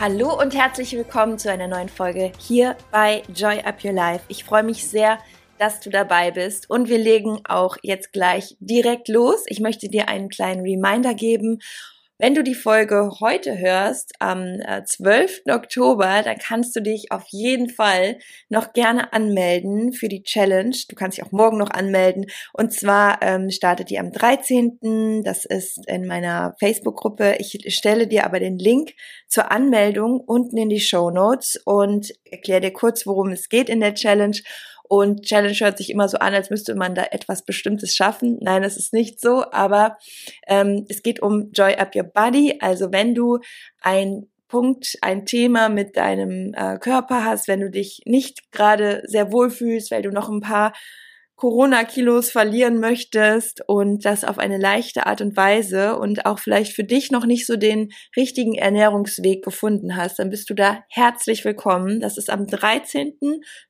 Hallo und herzlich willkommen zu einer neuen Folge hier bei Joy Up Your Life. Ich freue mich sehr, dass du dabei bist und wir legen auch jetzt gleich direkt los. Ich möchte dir einen kleinen Reminder geben wenn du die Folge heute hörst, am 12. Äh, Oktober, dann kannst du dich auf jeden Fall noch gerne anmelden für die Challenge. Du kannst dich auch morgen noch anmelden. Und zwar ähm, startet die am 13. Das ist in meiner Facebook-Gruppe. Ich stelle dir aber den Link zur Anmeldung unten in die Show Notes und erkläre dir kurz, worum es geht in der Challenge. Und Challenge hört sich immer so an, als müsste man da etwas Bestimmtes schaffen. Nein, es ist nicht so, aber ähm, es geht um Joy Up Your Body. Also wenn du ein Punkt, ein Thema mit deinem äh, Körper hast, wenn du dich nicht gerade sehr wohl fühlst, weil du noch ein paar Corona-Kilos verlieren möchtest und das auf eine leichte Art und Weise und auch vielleicht für dich noch nicht so den richtigen Ernährungsweg gefunden hast, dann bist du da herzlich willkommen. Das ist am 13.,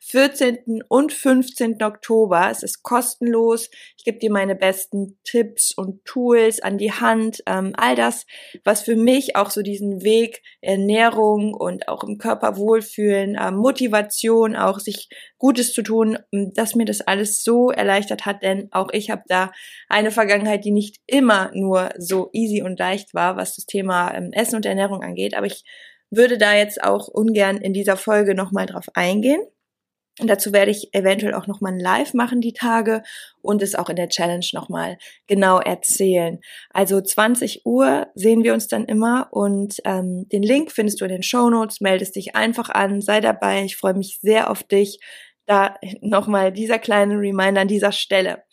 14. und 15. Oktober. Es ist kostenlos. Ich gebe dir meine besten Tipps und Tools an die Hand. Ähm, all das, was für mich auch so diesen Weg Ernährung und auch im Körper wohlfühlen, äh, Motivation, auch sich Gutes zu tun, dass mir das alles so erleichtert hat, denn auch ich habe da eine Vergangenheit, die nicht immer nur so easy und leicht war, was das Thema ähm, Essen und Ernährung angeht. Aber ich würde da jetzt auch ungern in dieser Folge nochmal drauf eingehen. Und dazu werde ich eventuell auch nochmal ein Live machen die Tage und es auch in der Challenge nochmal genau erzählen. Also 20 Uhr sehen wir uns dann immer und ähm, den Link findest du in den Show Notes. Meldest dich einfach an, sei dabei. Ich freue mich sehr auf dich. Da nochmal dieser kleine Reminder an dieser Stelle.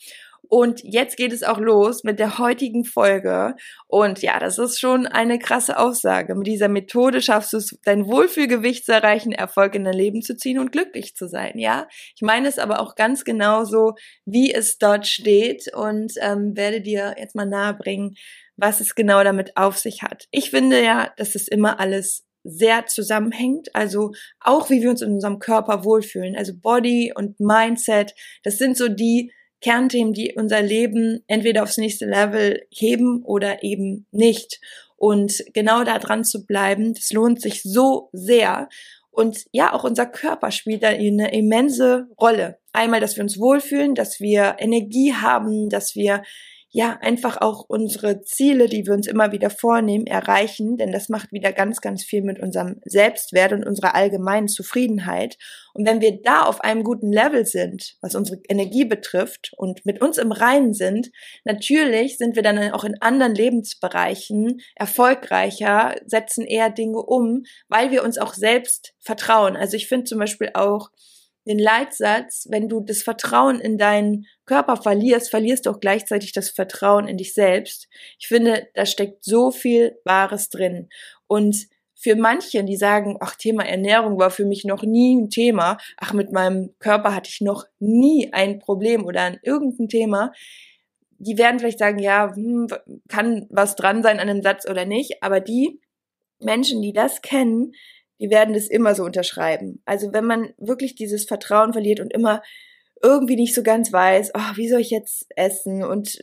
Und jetzt geht es auch los mit der heutigen Folge. Und ja, das ist schon eine krasse Aussage. Mit dieser Methode schaffst du es, dein Wohlfühlgewicht zu erreichen, Erfolg in dein Leben zu ziehen und glücklich zu sein. Ja, ich meine es aber auch ganz genauso, wie es dort steht und ähm, werde dir jetzt mal nahebringen, was es genau damit auf sich hat. Ich finde ja, dass es immer alles sehr zusammenhängt. Also auch wie wir uns in unserem Körper wohlfühlen. Also Body und Mindset, das sind so die Kernthemen, die unser Leben entweder aufs nächste Level heben oder eben nicht. Und genau da dran zu bleiben, das lohnt sich so sehr. Und ja, auch unser Körper spielt da eine immense Rolle. Einmal, dass wir uns wohlfühlen, dass wir Energie haben, dass wir ja, einfach auch unsere Ziele, die wir uns immer wieder vornehmen, erreichen, denn das macht wieder ganz, ganz viel mit unserem Selbstwert und unserer allgemeinen Zufriedenheit. Und wenn wir da auf einem guten Level sind, was unsere Energie betrifft und mit uns im Reinen sind, natürlich sind wir dann auch in anderen Lebensbereichen erfolgreicher, setzen eher Dinge um, weil wir uns auch selbst vertrauen. Also ich finde zum Beispiel auch, den Leitsatz, wenn du das Vertrauen in deinen Körper verlierst, verlierst du auch gleichzeitig das Vertrauen in dich selbst. Ich finde, da steckt so viel Wahres drin. Und für manche, die sagen, ach, Thema Ernährung war für mich noch nie ein Thema, ach, mit meinem Körper hatte ich noch nie ein Problem oder ein irgendein Thema, die werden vielleicht sagen, ja, hm, kann was dran sein an dem Satz oder nicht, aber die Menschen, die das kennen, die werden das immer so unterschreiben. Also wenn man wirklich dieses Vertrauen verliert und immer irgendwie nicht so ganz weiß, oh, wie soll ich jetzt essen und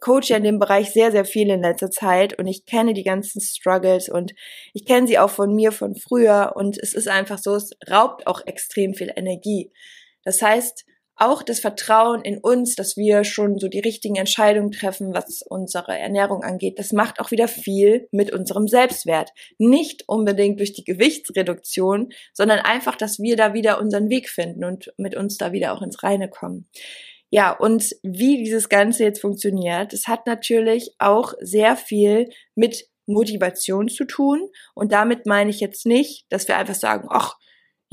coach ja in dem Bereich sehr, sehr viel in letzter Zeit und ich kenne die ganzen Struggles und ich kenne sie auch von mir von früher und es ist einfach so, es raubt auch extrem viel Energie. Das heißt, auch das Vertrauen in uns, dass wir schon so die richtigen Entscheidungen treffen, was unsere Ernährung angeht, das macht auch wieder viel mit unserem Selbstwert. Nicht unbedingt durch die Gewichtsreduktion, sondern einfach, dass wir da wieder unseren Weg finden und mit uns da wieder auch ins Reine kommen. Ja, und wie dieses Ganze jetzt funktioniert, das hat natürlich auch sehr viel mit Motivation zu tun. Und damit meine ich jetzt nicht, dass wir einfach sagen, ach,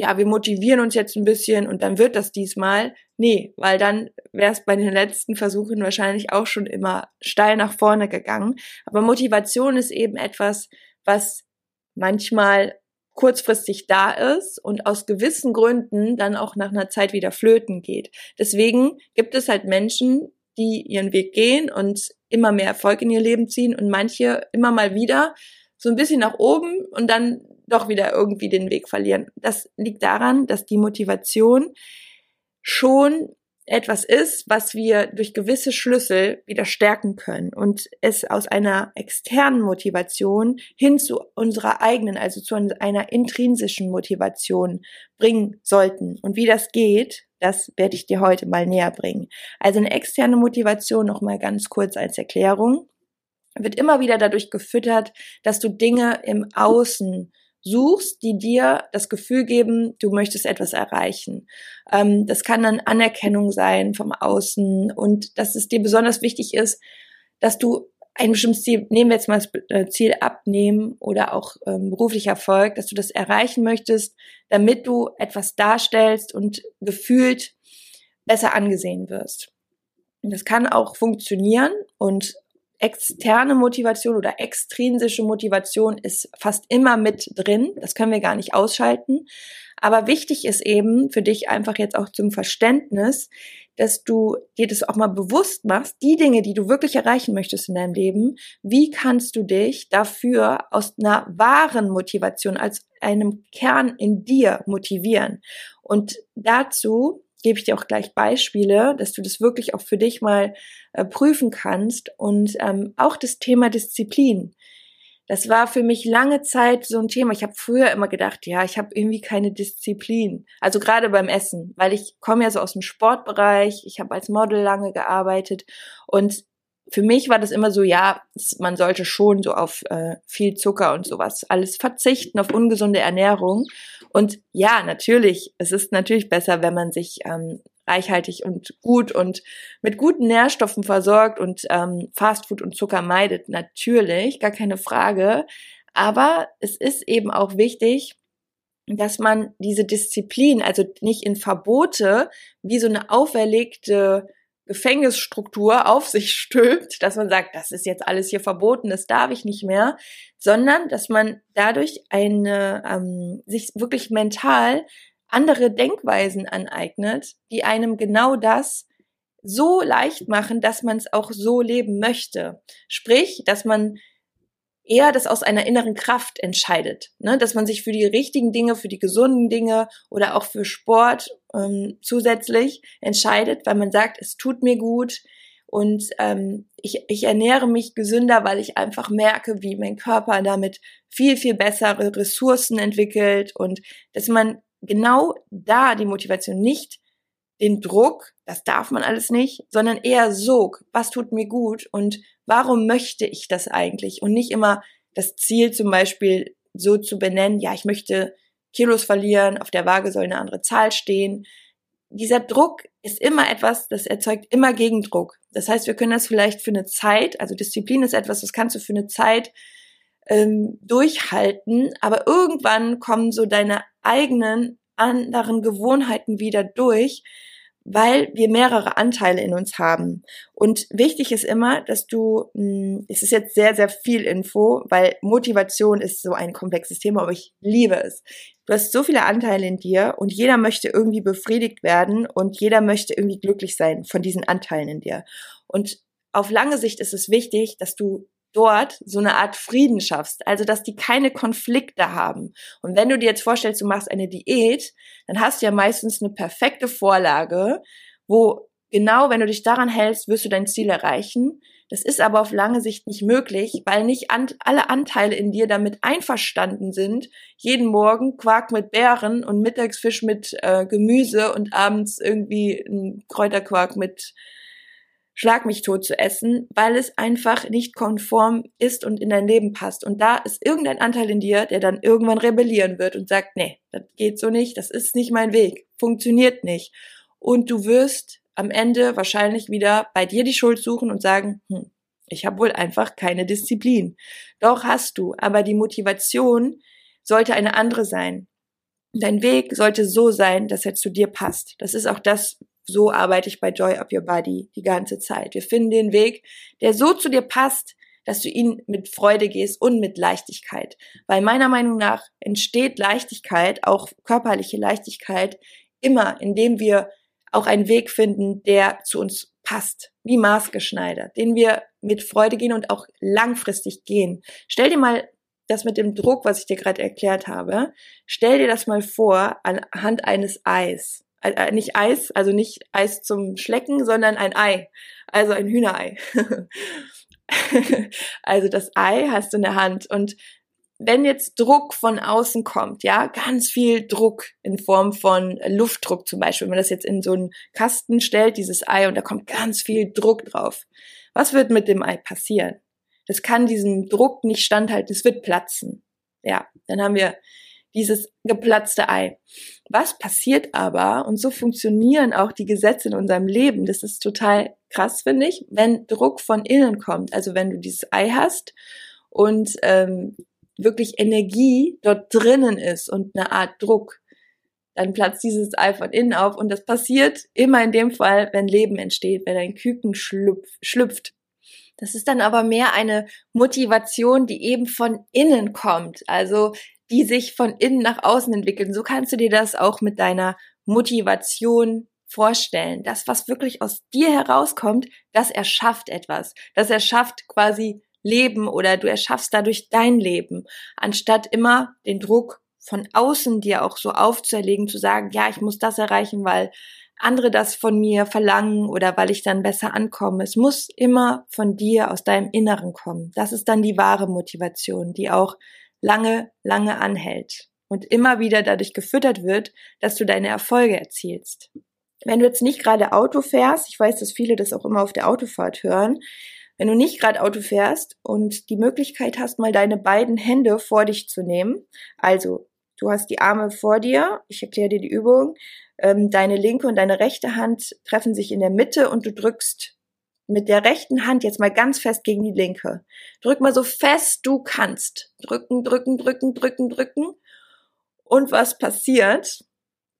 ja, wir motivieren uns jetzt ein bisschen und dann wird das diesmal. Nee, weil dann wäre es bei den letzten Versuchen wahrscheinlich auch schon immer steil nach vorne gegangen. Aber Motivation ist eben etwas, was manchmal kurzfristig da ist und aus gewissen Gründen dann auch nach einer Zeit wieder flöten geht. Deswegen gibt es halt Menschen, die ihren Weg gehen und immer mehr Erfolg in ihr Leben ziehen und manche immer mal wieder so ein bisschen nach oben und dann doch wieder irgendwie den Weg verlieren. Das liegt daran, dass die Motivation schon etwas ist, was wir durch gewisse Schlüssel wieder stärken können und es aus einer externen Motivation hin zu unserer eigenen, also zu einer intrinsischen Motivation bringen sollten. Und wie das geht, das werde ich dir heute mal näher bringen. Also eine externe Motivation noch mal ganz kurz als Erklärung wird immer wieder dadurch gefüttert, dass du Dinge im Außen suchst, die dir das Gefühl geben, du möchtest etwas erreichen. Ähm, das kann dann Anerkennung sein vom Außen und dass es dir besonders wichtig ist, dass du ein bestimmtes Ziel, nehmen wir jetzt mal das äh, Ziel abnehmen oder auch ähm, beruflicher Erfolg, dass du das erreichen möchtest, damit du etwas darstellst und gefühlt besser angesehen wirst. Das kann auch funktionieren und externe Motivation oder extrinsische Motivation ist fast immer mit drin. Das können wir gar nicht ausschalten. Aber wichtig ist eben für dich einfach jetzt auch zum Verständnis, dass du dir das auch mal bewusst machst, die Dinge, die du wirklich erreichen möchtest in deinem Leben, wie kannst du dich dafür aus einer wahren Motivation, als einem Kern in dir motivieren? Und dazu gebe ich dir auch gleich Beispiele, dass du das wirklich auch für dich mal äh, prüfen kannst. Und ähm, auch das Thema Disziplin. Das war für mich lange Zeit so ein Thema. Ich habe früher immer gedacht, ja, ich habe irgendwie keine Disziplin. Also gerade beim Essen, weil ich komme ja so aus dem Sportbereich, ich habe als Model lange gearbeitet und für mich war das immer so, ja, man sollte schon so auf äh, viel Zucker und sowas alles verzichten, auf ungesunde Ernährung. Und ja, natürlich, es ist natürlich besser, wenn man sich ähm, reichhaltig und gut und mit guten Nährstoffen versorgt und ähm, Fastfood und Zucker meidet. Natürlich, gar keine Frage. Aber es ist eben auch wichtig, dass man diese Disziplin, also nicht in Verbote, wie so eine auferlegte Gefängnisstruktur auf sich stülpt, dass man sagt, das ist jetzt alles hier verboten, das darf ich nicht mehr, sondern dass man dadurch eine ähm, sich wirklich mental andere Denkweisen aneignet, die einem genau das so leicht machen, dass man es auch so leben möchte. Sprich, dass man eher das aus einer inneren Kraft entscheidet, ne? dass man sich für die richtigen Dinge, für die gesunden Dinge oder auch für Sport ähm, zusätzlich entscheidet, weil man sagt, es tut mir gut und ähm, ich, ich ernähre mich gesünder, weil ich einfach merke, wie mein Körper damit viel, viel bessere Ressourcen entwickelt und dass man genau da die Motivation nicht den Druck, das darf man alles nicht, sondern eher Sog, was tut mir gut und warum möchte ich das eigentlich und nicht immer das Ziel zum Beispiel so zu benennen, ja, ich möchte Kilos verlieren, auf der Waage soll eine andere Zahl stehen. Dieser Druck ist immer etwas, das erzeugt immer Gegendruck. Das heißt, wir können das vielleicht für eine Zeit, also Disziplin ist etwas, das kannst du für eine Zeit ähm, durchhalten, aber irgendwann kommen so deine eigenen anderen Gewohnheiten wieder durch, weil wir mehrere Anteile in uns haben. Und wichtig ist immer, dass du, mh, hm, es ist jetzt sehr, sehr viel Info, weil Motivation ist so ein komplexes Thema, aber ich liebe es. Du hast so viele Anteile in dir und jeder möchte irgendwie befriedigt werden und jeder möchte irgendwie glücklich sein von diesen Anteilen in dir. Und auf lange Sicht ist es wichtig, dass du dort so eine Art Frieden schaffst, also dass die keine Konflikte haben. Und wenn du dir jetzt vorstellst, du machst eine Diät, dann hast du ja meistens eine perfekte Vorlage, wo genau, wenn du dich daran hältst, wirst du dein Ziel erreichen. Das ist aber auf lange Sicht nicht möglich, weil nicht an, alle Anteile in dir damit einverstanden sind, jeden Morgen Quark mit Beeren und Mittagsfisch mit äh, Gemüse und abends irgendwie ein Kräuterquark mit Schlag mich tot zu essen, weil es einfach nicht konform ist und in dein Leben passt. Und da ist irgendein Anteil in dir, der dann irgendwann rebellieren wird und sagt, nee, das geht so nicht, das ist nicht mein Weg, funktioniert nicht. Und du wirst am Ende wahrscheinlich wieder bei dir die Schuld suchen und sagen, hm, ich habe wohl einfach keine Disziplin. Doch hast du, aber die Motivation sollte eine andere sein. Dein Weg sollte so sein, dass er zu dir passt. Das ist auch das, so arbeite ich bei Joy Up Your Body die ganze Zeit. Wir finden den Weg, der so zu dir passt, dass du ihn mit Freude gehst und mit Leichtigkeit. Weil meiner Meinung nach entsteht Leichtigkeit, auch körperliche Leichtigkeit, immer, indem wir auch einen Weg finden, der zu uns passt, wie maßgeschneidert, den wir mit Freude gehen und auch langfristig gehen. Stell dir mal das mit dem Druck, was ich dir gerade erklärt habe, stell dir das mal vor anhand eines Eis. Äh, nicht Eis, also nicht Eis zum Schlecken, sondern ein Ei, also ein Hühnerei. also das Ei hast du in der Hand und wenn jetzt Druck von außen kommt, ja, ganz viel Druck in Form von Luftdruck zum Beispiel, wenn man das jetzt in so einen Kasten stellt, dieses Ei, und da kommt ganz viel Druck drauf. Was wird mit dem Ei passieren? Das kann diesem Druck nicht standhalten, es wird platzen. Ja, dann haben wir dieses geplatzte Ei. Was passiert aber, und so funktionieren auch die Gesetze in unserem Leben, das ist total krass, finde ich, wenn Druck von innen kommt, also wenn du dieses Ei hast und ähm, wirklich Energie dort drinnen ist und eine Art Druck, dann platzt dieses Ei von innen auf und das passiert immer in dem Fall, wenn Leben entsteht, wenn ein Küken schlüpft. Das ist dann aber mehr eine Motivation, die eben von innen kommt, also die sich von innen nach außen entwickeln. So kannst du dir das auch mit deiner Motivation vorstellen. Das, was wirklich aus dir herauskommt, das erschafft etwas. Das erschafft quasi Leben oder du erschaffst dadurch dein Leben, anstatt immer den Druck von außen dir auch so aufzuerlegen, zu sagen, ja, ich muss das erreichen, weil andere das von mir verlangen oder weil ich dann besser ankomme. Es muss immer von dir aus deinem Inneren kommen. Das ist dann die wahre Motivation, die auch lange, lange anhält und immer wieder dadurch gefüttert wird, dass du deine Erfolge erzielst. Wenn du jetzt nicht gerade Auto fährst, ich weiß, dass viele das auch immer auf der Autofahrt hören, wenn du nicht gerade Auto fährst und die Möglichkeit hast, mal deine beiden Hände vor dich zu nehmen, also du hast die Arme vor dir, ich erkläre dir die Übung, ähm, deine linke und deine rechte Hand treffen sich in der Mitte und du drückst mit der rechten Hand jetzt mal ganz fest gegen die linke. Drück mal so fest du kannst. Drücken, drücken, drücken, drücken, drücken. Und was passiert?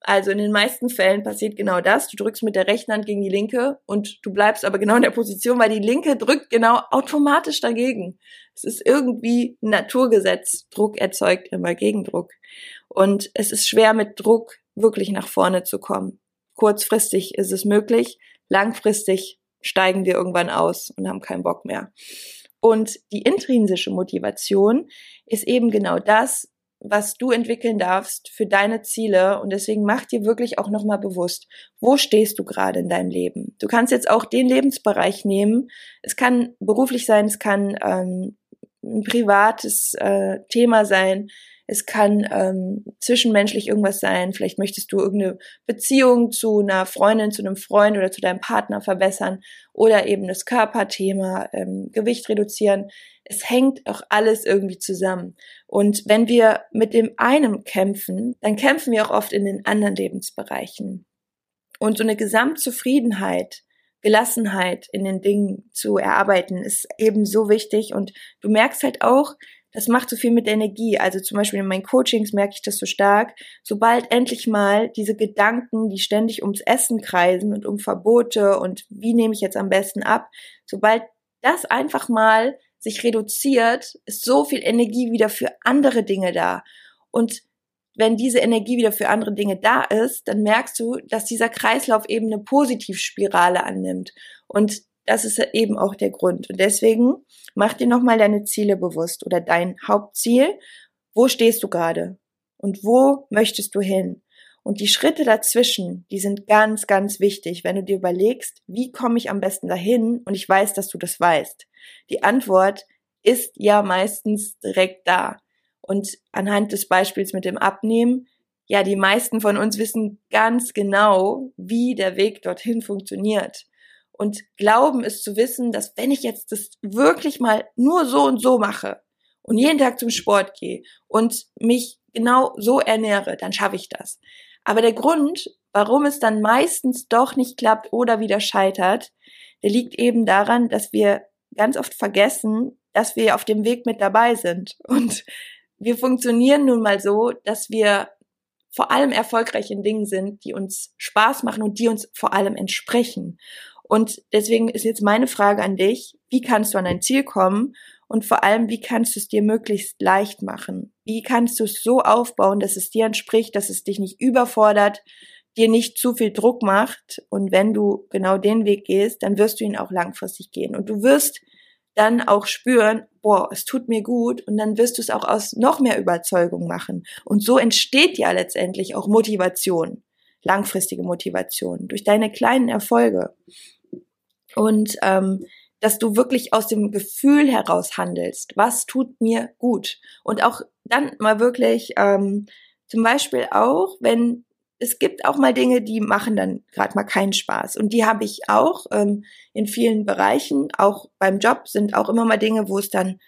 Also in den meisten Fällen passiert genau das. Du drückst mit der rechten Hand gegen die linke und du bleibst aber genau in der Position, weil die linke drückt genau automatisch dagegen. Es ist irgendwie ein Naturgesetz. Druck erzeugt immer Gegendruck. Und es ist schwer mit Druck wirklich nach vorne zu kommen. Kurzfristig ist es möglich, langfristig steigen wir irgendwann aus und haben keinen Bock mehr. Und die intrinsische Motivation ist eben genau das, was du entwickeln darfst für deine Ziele und deswegen mach dir wirklich auch nochmal bewusst, wo stehst du gerade in deinem Leben. Du kannst jetzt auch den Lebensbereich nehmen. Es kann beruflich sein, es kann ähm, ein privates äh, Thema sein, es kann ähm, zwischenmenschlich irgendwas sein. Vielleicht möchtest du irgendeine Beziehung zu einer Freundin, zu einem Freund oder zu deinem Partner verbessern oder eben das Körperthema, ähm, Gewicht reduzieren. Es hängt auch alles irgendwie zusammen. Und wenn wir mit dem einen kämpfen, dann kämpfen wir auch oft in den anderen Lebensbereichen. Und so eine Gesamtzufriedenheit, Gelassenheit in den Dingen zu erarbeiten, ist eben so wichtig. Und du merkst halt auch, das macht so viel mit Energie. Also zum Beispiel in meinen Coachings merke ich das so stark. Sobald endlich mal diese Gedanken, die ständig ums Essen kreisen und um Verbote und wie nehme ich jetzt am besten ab, sobald das einfach mal sich reduziert, ist so viel Energie wieder für andere Dinge da. Und wenn diese Energie wieder für andere Dinge da ist, dann merkst du, dass dieser Kreislauf eben eine Positivspirale annimmt. Und das ist eben auch der Grund. Und deswegen mach dir nochmal deine Ziele bewusst oder dein Hauptziel. Wo stehst du gerade? Und wo möchtest du hin? Und die Schritte dazwischen, die sind ganz, ganz wichtig, wenn du dir überlegst, wie komme ich am besten dahin? Und ich weiß, dass du das weißt. Die Antwort ist ja meistens direkt da. Und anhand des Beispiels mit dem Abnehmen, ja, die meisten von uns wissen ganz genau, wie der Weg dorthin funktioniert und glauben es zu wissen, dass wenn ich jetzt das wirklich mal nur so und so mache und jeden Tag zum Sport gehe und mich genau so ernähre, dann schaffe ich das. Aber der Grund, warum es dann meistens doch nicht klappt oder wieder scheitert, der liegt eben daran, dass wir ganz oft vergessen, dass wir auf dem Weg mit dabei sind. Und wir funktionieren nun mal so, dass wir vor allem erfolgreich in Dingen sind, die uns Spaß machen und die uns vor allem entsprechen. Und deswegen ist jetzt meine Frage an dich, wie kannst du an dein Ziel kommen und vor allem, wie kannst du es dir möglichst leicht machen? Wie kannst du es so aufbauen, dass es dir entspricht, dass es dich nicht überfordert, dir nicht zu viel Druck macht und wenn du genau den Weg gehst, dann wirst du ihn auch langfristig gehen und du wirst dann auch spüren, boah, es tut mir gut und dann wirst du es auch aus noch mehr Überzeugung machen. Und so entsteht ja letztendlich auch Motivation, langfristige Motivation durch deine kleinen Erfolge. Und ähm, dass du wirklich aus dem Gefühl heraus handelst, was tut mir gut. Und auch dann mal wirklich, ähm, zum Beispiel auch, wenn es gibt auch mal Dinge, die machen dann gerade mal keinen Spaß. Und die habe ich auch ähm, in vielen Bereichen. Auch beim Job sind auch immer mal Dinge, wo es dann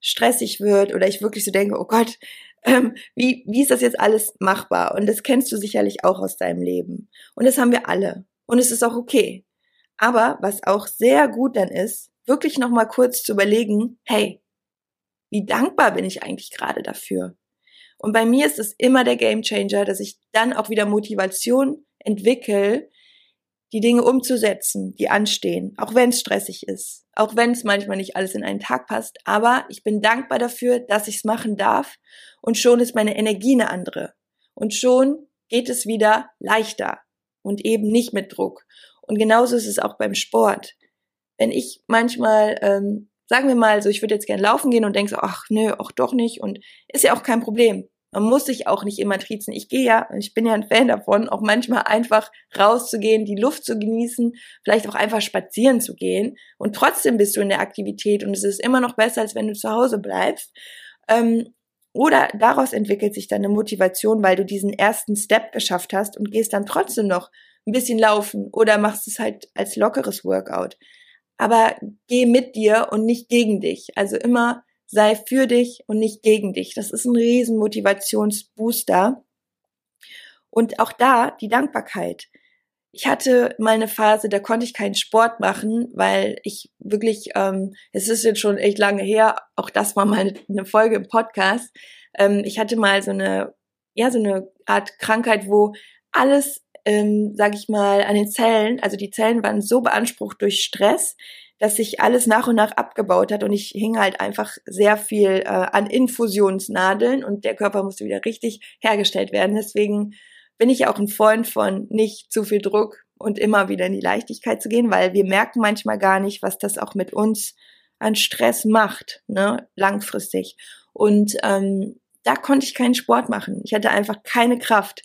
stressig wird oder ich wirklich so denke, oh Gott, ähm, wie, wie ist das jetzt alles machbar? Und das kennst du sicherlich auch aus deinem Leben. Und das haben wir alle. Und es ist auch okay. Aber was auch sehr gut dann ist, wirklich nochmal kurz zu überlegen, hey, wie dankbar bin ich eigentlich gerade dafür? Und bei mir ist es immer der Gamechanger, dass ich dann auch wieder Motivation entwickle, die Dinge umzusetzen, die anstehen, auch wenn es stressig ist, auch wenn es manchmal nicht alles in einen Tag passt. Aber ich bin dankbar dafür, dass ich es machen darf und schon ist meine Energie eine andere. Und schon geht es wieder leichter und eben nicht mit Druck. Und genauso ist es auch beim Sport. Wenn ich manchmal ähm, sagen wir mal so, ich würde jetzt gerne laufen gehen und denke so, ach nö, auch doch nicht und ist ja auch kein Problem. Man muss sich auch nicht immer triezen. Ich gehe ja, ich bin ja ein Fan davon, auch manchmal einfach rauszugehen, die Luft zu genießen, vielleicht auch einfach spazieren zu gehen. Und trotzdem bist du in der Aktivität und es ist immer noch besser, als wenn du zu Hause bleibst. Ähm, oder daraus entwickelt sich dann eine Motivation, weil du diesen ersten Step geschafft hast und gehst dann trotzdem noch ein bisschen laufen oder machst es halt als lockeres Workout. Aber geh mit dir und nicht gegen dich. Also immer sei für dich und nicht gegen dich. Das ist ein riesen Motivationsbooster. Und auch da die Dankbarkeit. Ich hatte mal eine Phase, da konnte ich keinen Sport machen, weil ich wirklich, ähm, es ist jetzt schon echt lange her, auch das war mal eine Folge im Podcast. Ähm, ich hatte mal so eine, ja, so eine Art Krankheit, wo alles, ähm, sag ich mal, an den Zellen, also die Zellen waren so beansprucht durch Stress, dass sich alles nach und nach abgebaut hat und ich hing halt einfach sehr viel äh, an Infusionsnadeln und der Körper musste wieder richtig hergestellt werden. Deswegen bin ich auch ein Freund von nicht zu viel Druck und immer wieder in die Leichtigkeit zu gehen, weil wir merken manchmal gar nicht, was das auch mit uns an Stress macht, ne, langfristig. Und ähm, da konnte ich keinen Sport machen. Ich hatte einfach keine Kraft.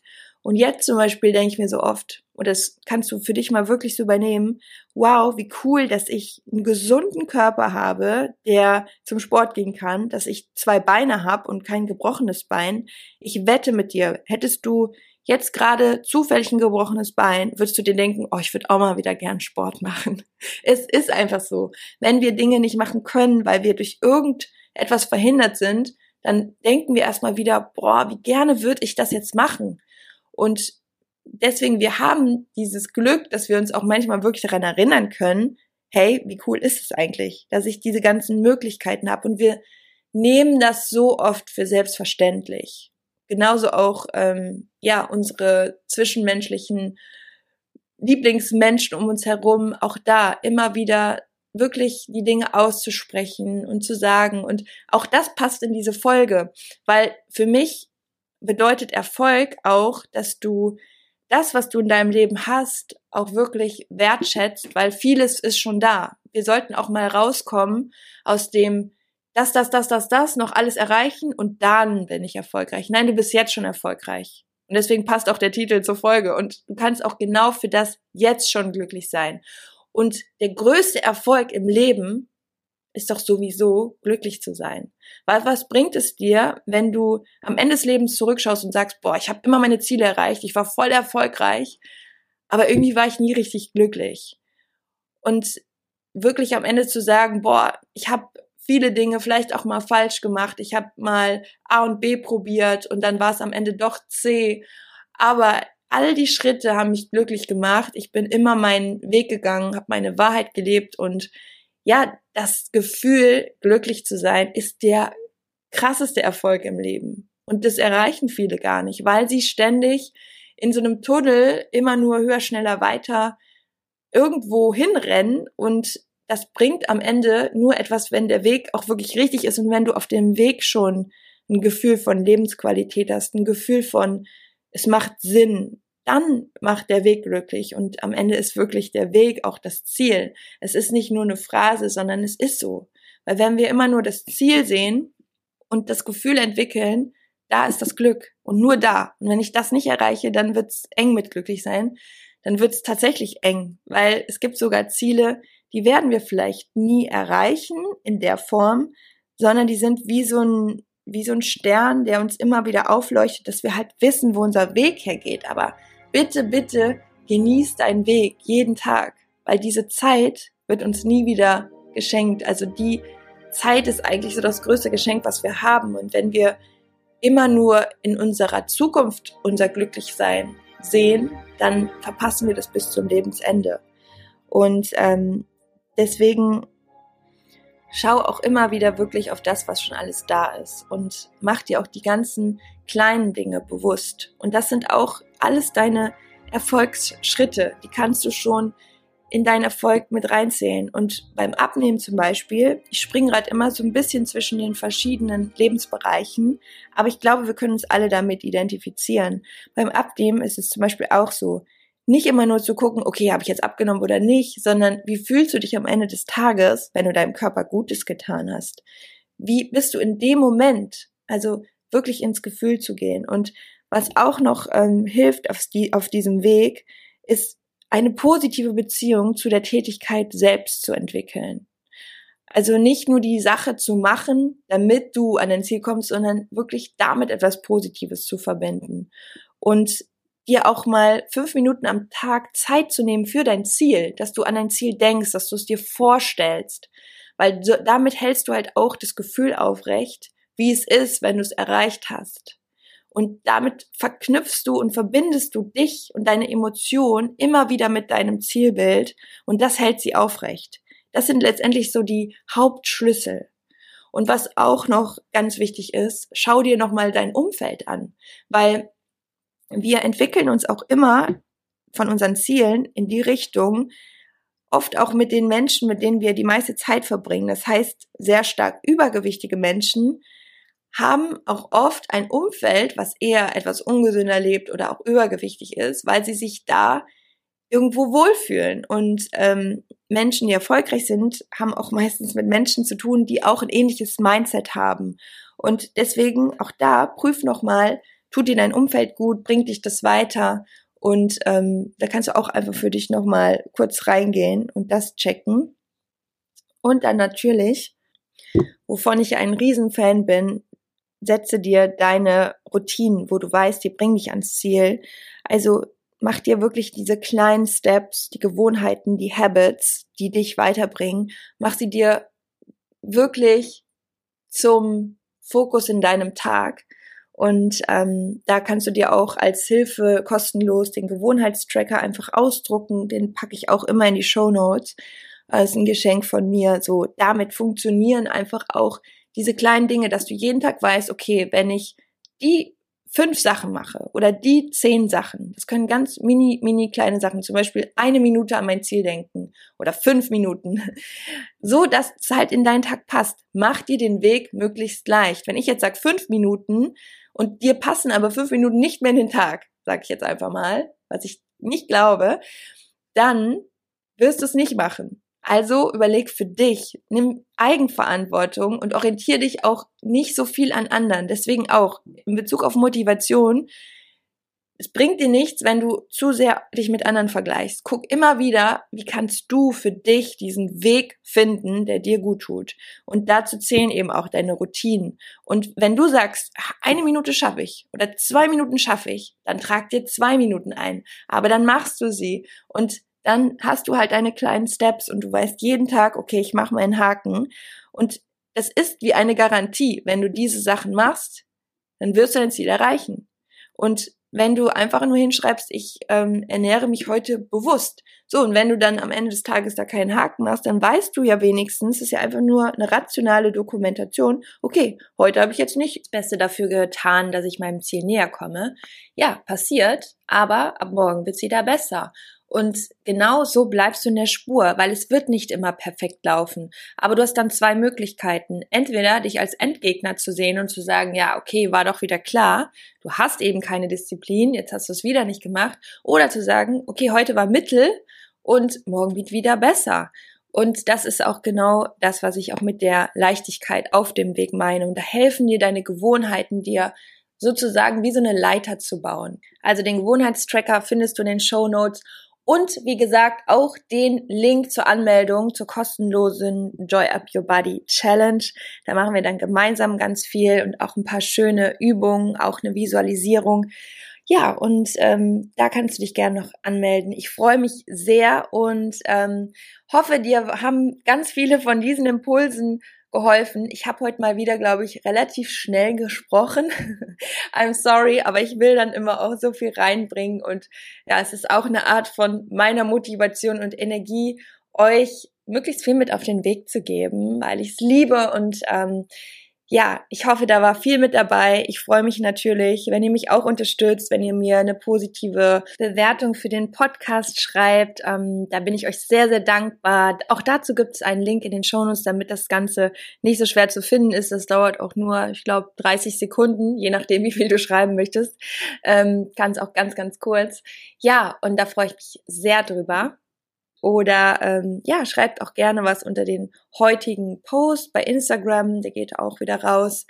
Und jetzt zum Beispiel denke ich mir so oft, und das kannst du für dich mal wirklich so übernehmen, wow, wie cool, dass ich einen gesunden Körper habe, der zum Sport gehen kann, dass ich zwei Beine habe und kein gebrochenes Bein. Ich wette mit dir, hättest du jetzt gerade zufällig ein gebrochenes Bein, würdest du dir denken, oh, ich würde auch mal wieder gern Sport machen. Es ist einfach so. Wenn wir Dinge nicht machen können, weil wir durch irgendetwas verhindert sind, dann denken wir erstmal wieder, boah, wie gerne würde ich das jetzt machen. Und deswegen, wir haben dieses Glück, dass wir uns auch manchmal wirklich daran erinnern können, hey, wie cool ist es eigentlich, dass ich diese ganzen Möglichkeiten habe. Und wir nehmen das so oft für selbstverständlich. Genauso auch, ähm, ja, unsere zwischenmenschlichen Lieblingsmenschen um uns herum, auch da immer wieder wirklich die Dinge auszusprechen und zu sagen. Und auch das passt in diese Folge, weil für mich bedeutet Erfolg auch, dass du das, was du in deinem Leben hast, auch wirklich wertschätzt, weil vieles ist schon da. Wir sollten auch mal rauskommen aus dem das, das, das, das, das, noch alles erreichen und dann bin ich erfolgreich. Nein, du bist jetzt schon erfolgreich. Und deswegen passt auch der Titel zur Folge. Und du kannst auch genau für das jetzt schon glücklich sein. Und der größte Erfolg im Leben ist doch sowieso glücklich zu sein. Weil was bringt es dir, wenn du am Ende des Lebens zurückschaust und sagst, boah, ich habe immer meine Ziele erreicht, ich war voll erfolgreich, aber irgendwie war ich nie richtig glücklich. Und wirklich am Ende zu sagen, boah, ich habe viele Dinge vielleicht auch mal falsch gemacht, ich habe mal A und B probiert und dann war es am Ende doch C, aber all die Schritte haben mich glücklich gemacht. Ich bin immer meinen Weg gegangen, habe meine Wahrheit gelebt und ja, das Gefühl, glücklich zu sein, ist der krasseste Erfolg im Leben. Und das erreichen viele gar nicht, weil sie ständig in so einem Tunnel immer nur höher, schneller, weiter irgendwo hinrennen und das bringt am Ende nur etwas, wenn der Weg auch wirklich richtig ist und wenn du auf dem Weg schon ein Gefühl von Lebensqualität hast, ein Gefühl von, es macht Sinn, dann macht der Weg glücklich und am Ende ist wirklich der Weg auch das Ziel. Es ist nicht nur eine Phrase, sondern es ist so. Weil wenn wir immer nur das Ziel sehen und das Gefühl entwickeln, da ist das Glück und nur da. Und wenn ich das nicht erreiche, dann wird's eng mit glücklich sein. Dann wird's tatsächlich eng, weil es gibt sogar Ziele, die werden wir vielleicht nie erreichen in der Form, sondern die sind wie so ein wie so ein Stern, der uns immer wieder aufleuchtet, dass wir halt wissen, wo unser Weg hergeht. Aber bitte, bitte genieß deinen Weg jeden Tag, weil diese Zeit wird uns nie wieder geschenkt. Also die Zeit ist eigentlich so das größte Geschenk, was wir haben. Und wenn wir immer nur in unserer Zukunft unser Glücklichsein sehen, dann verpassen wir das bis zum Lebensende. Und ähm, deswegen schau auch immer wieder wirklich auf das, was schon alles da ist und mach dir auch die ganzen kleinen Dinge bewusst. Und das sind auch alles deine Erfolgsschritte. Die kannst du schon in deinen Erfolg mit reinzählen. Und beim Abnehmen zum Beispiel, ich springe gerade immer so ein bisschen zwischen den verschiedenen Lebensbereichen, aber ich glaube, wir können uns alle damit identifizieren. Beim Abnehmen ist es zum Beispiel auch so, nicht immer nur zu gucken, okay, habe ich jetzt abgenommen oder nicht, sondern wie fühlst du dich am Ende des Tages, wenn du deinem Körper Gutes getan hast? Wie bist du in dem Moment, also wirklich ins Gefühl zu gehen? Und was auch noch ähm, hilft auf, die, auf diesem Weg, ist eine positive Beziehung zu der Tätigkeit selbst zu entwickeln. Also nicht nur die Sache zu machen, damit du an dein Ziel kommst, sondern wirklich damit etwas Positives zu verbinden. Und dir auch mal fünf Minuten am Tag Zeit zu nehmen für dein Ziel, dass du an dein Ziel denkst, dass du es dir vorstellst. Weil so, damit hältst du halt auch das Gefühl aufrecht, wie es ist, wenn du es erreicht hast. Und damit verknüpfst du und verbindest du dich und deine Emotionen immer wieder mit deinem Zielbild und das hält sie aufrecht. Das sind letztendlich so die Hauptschlüssel. Und was auch noch ganz wichtig ist, schau dir nochmal dein Umfeld an, weil wir entwickeln uns auch immer von unseren Zielen in die Richtung, oft auch mit den Menschen, mit denen wir die meiste Zeit verbringen. Das heißt, sehr stark übergewichtige Menschen haben auch oft ein Umfeld, was eher etwas ungesünder lebt oder auch übergewichtig ist, weil sie sich da irgendwo wohlfühlen. Und ähm, Menschen, die erfolgreich sind, haben auch meistens mit Menschen zu tun, die auch ein ähnliches Mindset haben. Und deswegen auch da prüf nochmal, tut dir dein Umfeld gut, bringt dich das weiter. Und ähm, da kannst du auch einfach für dich nochmal kurz reingehen und das checken. Und dann natürlich, wovon ich ein Riesenfan bin, setze dir deine Routinen, wo du weißt, die bringen dich ans Ziel. Also mach dir wirklich diese kleinen Steps, die Gewohnheiten, die Habits, die dich weiterbringen. Mach sie dir wirklich zum Fokus in deinem Tag. Und ähm, da kannst du dir auch als Hilfe kostenlos den Gewohnheitstracker einfach ausdrucken. Den packe ich auch immer in die Show Notes. Das ist ein Geschenk von mir. So damit funktionieren einfach auch diese kleinen Dinge, dass du jeden Tag weißt, okay, wenn ich die fünf Sachen mache oder die zehn Sachen, das können ganz mini, mini kleine Sachen, zum Beispiel eine Minute an mein Ziel denken oder fünf Minuten, so dass es halt in deinen Tag passt. Mach dir den Weg möglichst leicht. Wenn ich jetzt sage fünf Minuten und dir passen aber fünf Minuten nicht mehr in den Tag, sage ich jetzt einfach mal, was ich nicht glaube, dann wirst du es nicht machen. Also überleg für dich, nimm Eigenverantwortung und orientiere dich auch nicht so viel an anderen. Deswegen auch in Bezug auf Motivation. Es bringt dir nichts, wenn du zu sehr dich mit anderen vergleichst. Guck immer wieder, wie kannst du für dich diesen Weg finden, der dir gut tut. Und dazu zählen eben auch deine Routinen. Und wenn du sagst, eine Minute schaffe ich oder zwei Minuten schaffe ich, dann trag dir zwei Minuten ein. Aber dann machst du sie. Und dann hast du halt deine kleinen Steps und du weißt jeden Tag, okay, ich mache meinen Haken. Und es ist wie eine Garantie, wenn du diese Sachen machst, dann wirst du dein Ziel erreichen. Und wenn du einfach nur hinschreibst, ich ähm, ernähre mich heute bewusst. So, und wenn du dann am Ende des Tages da keinen Haken machst, dann weißt du ja wenigstens, es ist ja einfach nur eine rationale Dokumentation, okay, heute habe ich jetzt nicht das Beste dafür getan, dass ich meinem Ziel näher komme. Ja, passiert, aber ab morgen wird es wieder besser. Und genau so bleibst du in der Spur, weil es wird nicht immer perfekt laufen. Aber du hast dann zwei Möglichkeiten. Entweder dich als Endgegner zu sehen und zu sagen, ja, okay, war doch wieder klar, du hast eben keine Disziplin, jetzt hast du es wieder nicht gemacht. Oder zu sagen, okay, heute war Mittel und morgen wird wieder besser. Und das ist auch genau das, was ich auch mit der Leichtigkeit auf dem Weg meine. Und da helfen dir deine Gewohnheiten dir sozusagen wie so eine Leiter zu bauen. Also den Gewohnheitstracker findest du in den Show Notes und wie gesagt auch den Link zur Anmeldung zur kostenlosen Joy Up Your Body Challenge. Da machen wir dann gemeinsam ganz viel und auch ein paar schöne Übungen, auch eine Visualisierung. Ja, und ähm, da kannst du dich gerne noch anmelden. Ich freue mich sehr und ähm, hoffe, dir haben ganz viele von diesen Impulsen geholfen. Ich habe heute mal wieder, glaube ich, relativ schnell gesprochen. I'm sorry, aber ich will dann immer auch so viel reinbringen und ja, es ist auch eine Art von meiner Motivation und Energie, euch möglichst viel mit auf den Weg zu geben, weil ich es liebe und ähm, ja, ich hoffe, da war viel mit dabei. Ich freue mich natürlich, wenn ihr mich auch unterstützt, wenn ihr mir eine positive Bewertung für den Podcast schreibt. Ähm, da bin ich euch sehr, sehr dankbar. Auch dazu gibt es einen Link in den Shownotes, damit das Ganze nicht so schwer zu finden ist. Das dauert auch nur, ich glaube, 30 Sekunden, je nachdem, wie viel du schreiben möchtest. Ähm, ganz auch ganz, ganz kurz. Ja, und da freue ich mich sehr drüber. Oder ähm, ja, schreibt auch gerne was unter den heutigen Post bei Instagram, der geht auch wieder raus.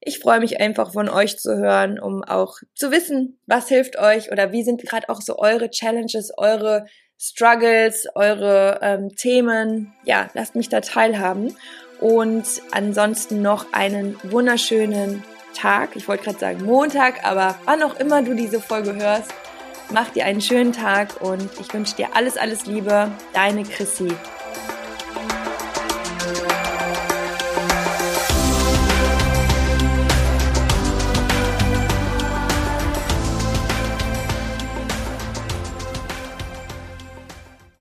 Ich freue mich einfach von euch zu hören, um auch zu wissen, was hilft euch oder wie sind gerade auch so eure Challenges, eure Struggles, eure ähm, Themen. Ja, lasst mich da teilhaben. Und ansonsten noch einen wunderschönen Tag. Ich wollte gerade sagen Montag, aber wann auch immer du diese Folge hörst, Mach dir einen schönen Tag und ich wünsche dir alles, alles Liebe. Deine Chrissy.